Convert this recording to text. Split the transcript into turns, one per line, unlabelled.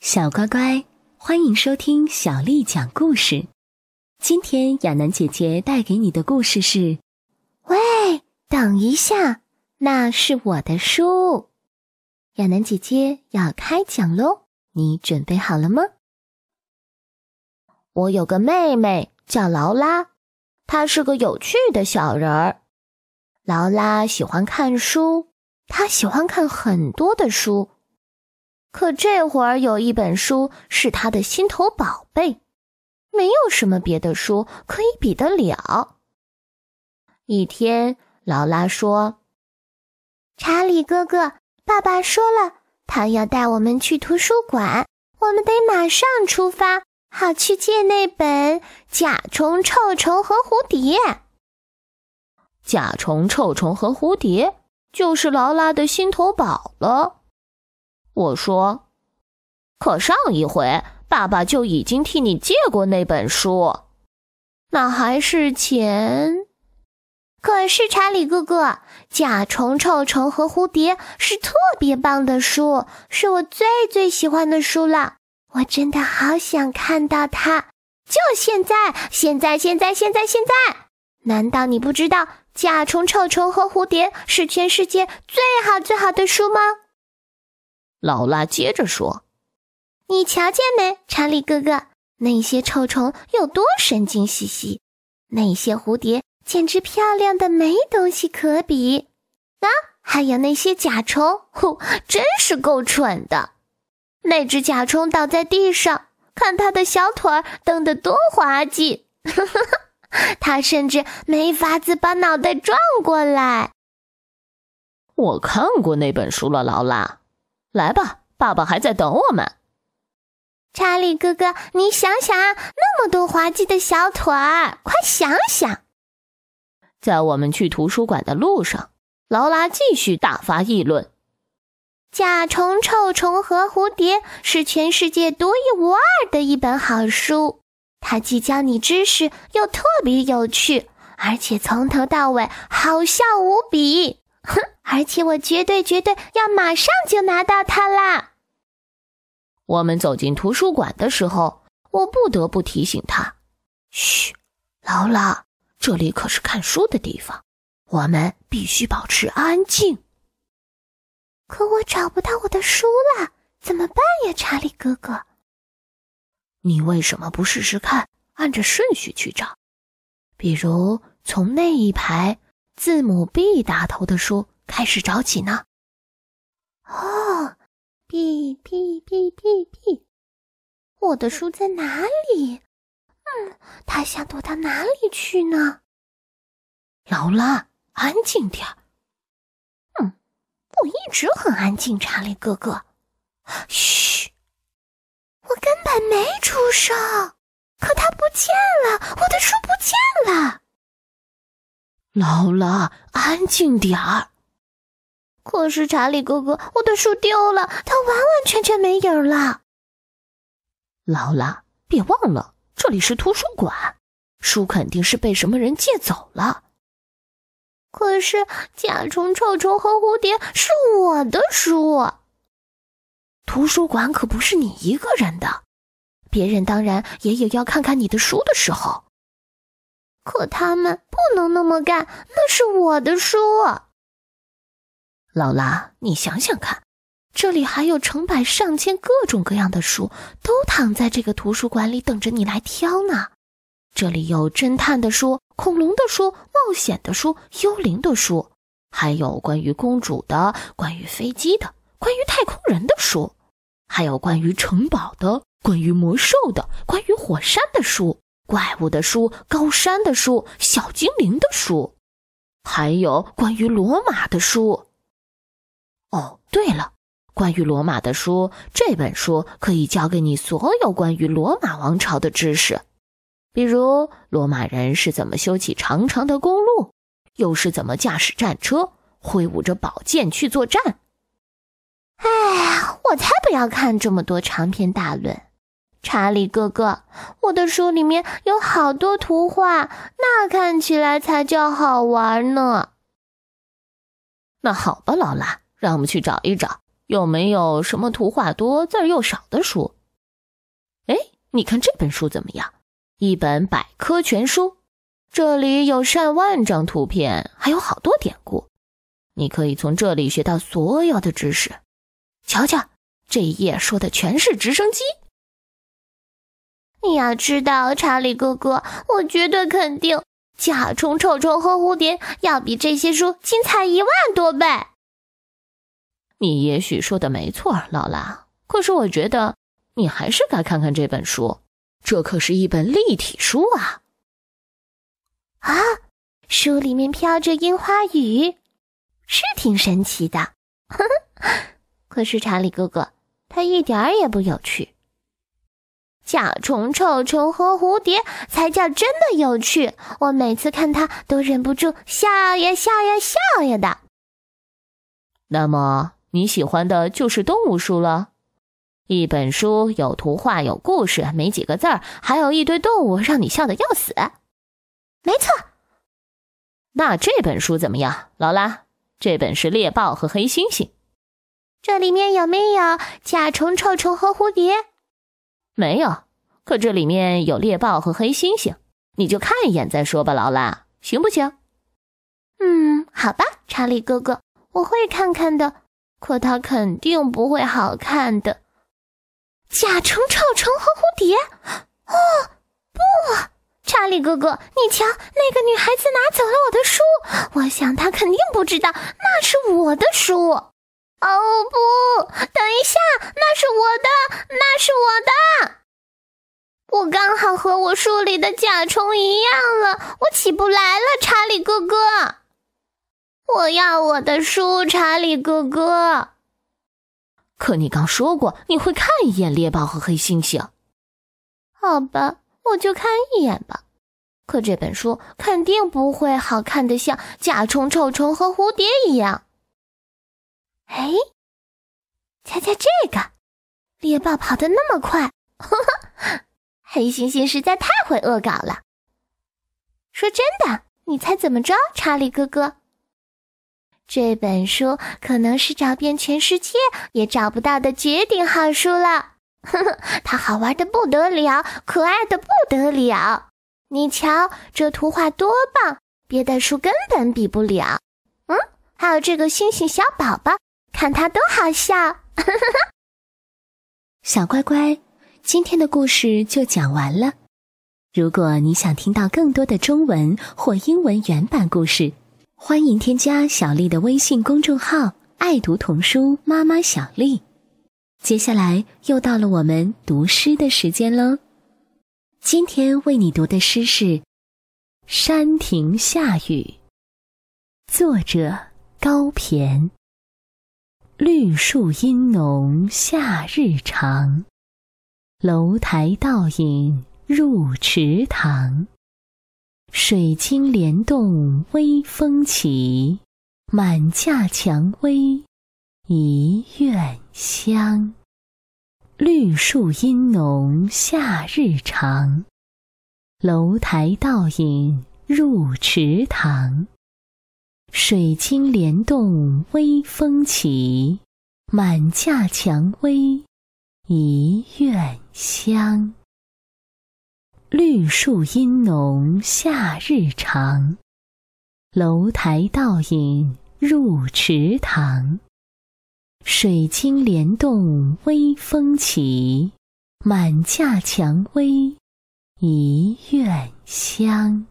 小乖乖，欢迎收听小丽讲故事。今天亚楠姐姐带给你的故事是：
喂，等一下，那是我的书。亚楠姐姐要开讲喽，你准备好了吗？我有个妹妹叫劳拉，她是个有趣的小人儿。劳拉喜欢看书，她喜欢看很多的书。可这会儿有一本书是他的心头宝贝，没有什么别的书可以比得了。一天，劳拉说：“查理哥哥，爸爸说了，他要带我们去图书馆，我们得马上出发，好去借那本《甲虫、臭虫和蝴蝶》。甲虫、臭虫和蝴蝶就是劳拉的心头宝了。”我说：“可上一回爸爸就已经替你借过那本书，那还是钱。可是查理哥哥，《甲虫、臭虫和蝴蝶》是特别棒的书，是我最最喜欢的书了。我真的好想看到它，就现在，现在，现在，现在，现在！难道你不知道《甲虫、臭虫和蝴蝶》是全世界最好最好的书吗？”劳拉接着说：“你瞧见没，查理哥哥？那些臭虫有多神经兮兮，那些蝴蝶简直漂亮的没东西可比。啊，还有那些甲虫，呼，真是够蠢的。那只甲虫倒在地上，看它的小腿儿蹬得多滑稽，它甚至没法子把脑袋转过来。
我看过那本书了，劳拉。”来吧，爸爸还在等我们。
查理哥哥，你想想，那么多滑稽的小腿儿，快想想！
在我们去图书馆的路上，劳拉继续大发议论：“
甲虫、臭虫和蝴蝶是全世界独一无二的一本好书，它既教你知识，又特别有趣，而且从头到尾好笑无比。”哼！而且我绝对绝对要马上就拿到它啦！
我们走进图书馆的时候，我不得不提醒他：“嘘，劳拉，这里可是看书的地方，我们必须保持安静。”
可我找不到我的书了，怎么办呀，查理哥哥？
你为什么不试试看，按着顺序去找？比如从那一排。字母 B 打头的书开始找起呢。
哦，B B B B B，我的书在哪里？嗯，他想躲到哪里去呢？
劳拉，安静点儿。
嗯，我一直很安静，查理哥哥。嘘，我根本没出声，可它不见了，我的书不见了。
劳拉，安静点儿。
可是查理哥哥，我的书丢了，它完完全全没影了。
劳拉，别忘了，这里是图书馆，书肯定是被什么人借走了。
可是甲虫、臭虫和蝴蝶是我的书，
图书馆可不是你一个人的，别人当然也有要看看你的书的时候。
可他们不能那么干，那是我的书。
劳拉，你想想看，这里还有成百上千各种各样的书，都躺在这个图书馆里等着你来挑呢。这里有侦探的书、恐龙的书、冒险的书、幽灵的书，还有关于公主的、关于飞机的、关于太空人的书，还有关于城堡的、关于魔兽的、关于火山的书。怪物的书、高山的书、小精灵的书，还有关于罗马的书。哦，对了，关于罗马的书，这本书可以教给你所有关于罗马王朝的知识，比如罗马人是怎么修起长长的公路，又是怎么驾驶战车、挥舞着宝剑去作战。
哎，我才不要看这么多长篇大论。查理哥哥，我的书里面有好多图画，那看起来才叫好玩呢。
那好吧，劳拉，让我们去找一找，
有没有什么图画多、字又少的书？哎，你看这本书怎么样？一本百科全书，这里有上万张图片，还有好多典故。你可以从这里学到所有的知识。瞧瞧，这一页说的全是直升机。
你要知道，查理哥哥，我绝对肯定，甲虫、臭虫和蝴蝶要比这些书精彩一万多倍。
你也许说的没错，劳拉。可是我觉得你还是该看看这本书，这可是一本立体书啊！
啊，书里面飘着樱花雨，是挺神奇的。可是查理哥哥，他一点儿也不有趣。甲虫、臭虫和蝴蝶才叫真的有趣，我每次看它都忍不住笑呀笑呀笑呀的。
那么你喜欢的就是动物书了？一本书有图画、有故事，没几个字儿，还有一堆动物让你笑得要死。
没错。
那这本书怎么样，劳拉？这本是猎豹和黑猩猩。
这里面有没有甲虫、臭虫和蝴蝶？
没有，可这里面有猎豹和黑猩猩，你就看一眼再说吧，劳拉，行不行？
嗯，好吧，查理哥哥，我会看看的。可它肯定不会好看的。甲虫、臭虫和蝴蝶？哦，不，查理哥哥，你瞧，那个女孩子拿走了我的书，我想她肯定不知道那是我的书。哦不，等一下，那是我的，那是我的。我刚好和我书里的甲虫一样了，我起不来了，查理哥哥。我要我的书，查理哥哥。
可你刚说过你会看一眼猎豹和黑猩猩。
好吧，我就看一眼吧。可这本书肯定不会好看的像甲虫、臭虫和蝴蝶一样。哎，猜猜这个，猎豹跑得那么快，呵呵。黑猩猩实在太会恶搞了。说真的，你猜怎么着，查理哥哥？这本书可能是找遍全世界也找不到的绝顶好书了。呵呵，它好玩的不得了，可爱的不得了。你瞧，这图画多棒，别的书根本比不了。嗯，还有这个星星小宝宝，看他多好笑。呵呵呵，
小乖乖。今天的故事就讲完了。如果你想听到更多的中文或英文原版故事，欢迎添加小丽的微信公众号“爱读童书妈妈小丽”。接下来又到了我们读诗的时间喽。今天为你读的诗是《山亭下雨》，作者高骈。绿树阴浓，夏日长。楼台倒影入池塘，水晶帘动微风起，满架蔷薇一院香。绿树阴浓夏日长，楼台倒影入池塘，水晶帘动微风起，满架蔷薇。一院香，绿树阴浓夏日长，楼台倒影入池塘，水晶帘动微风起，满架蔷薇一院香。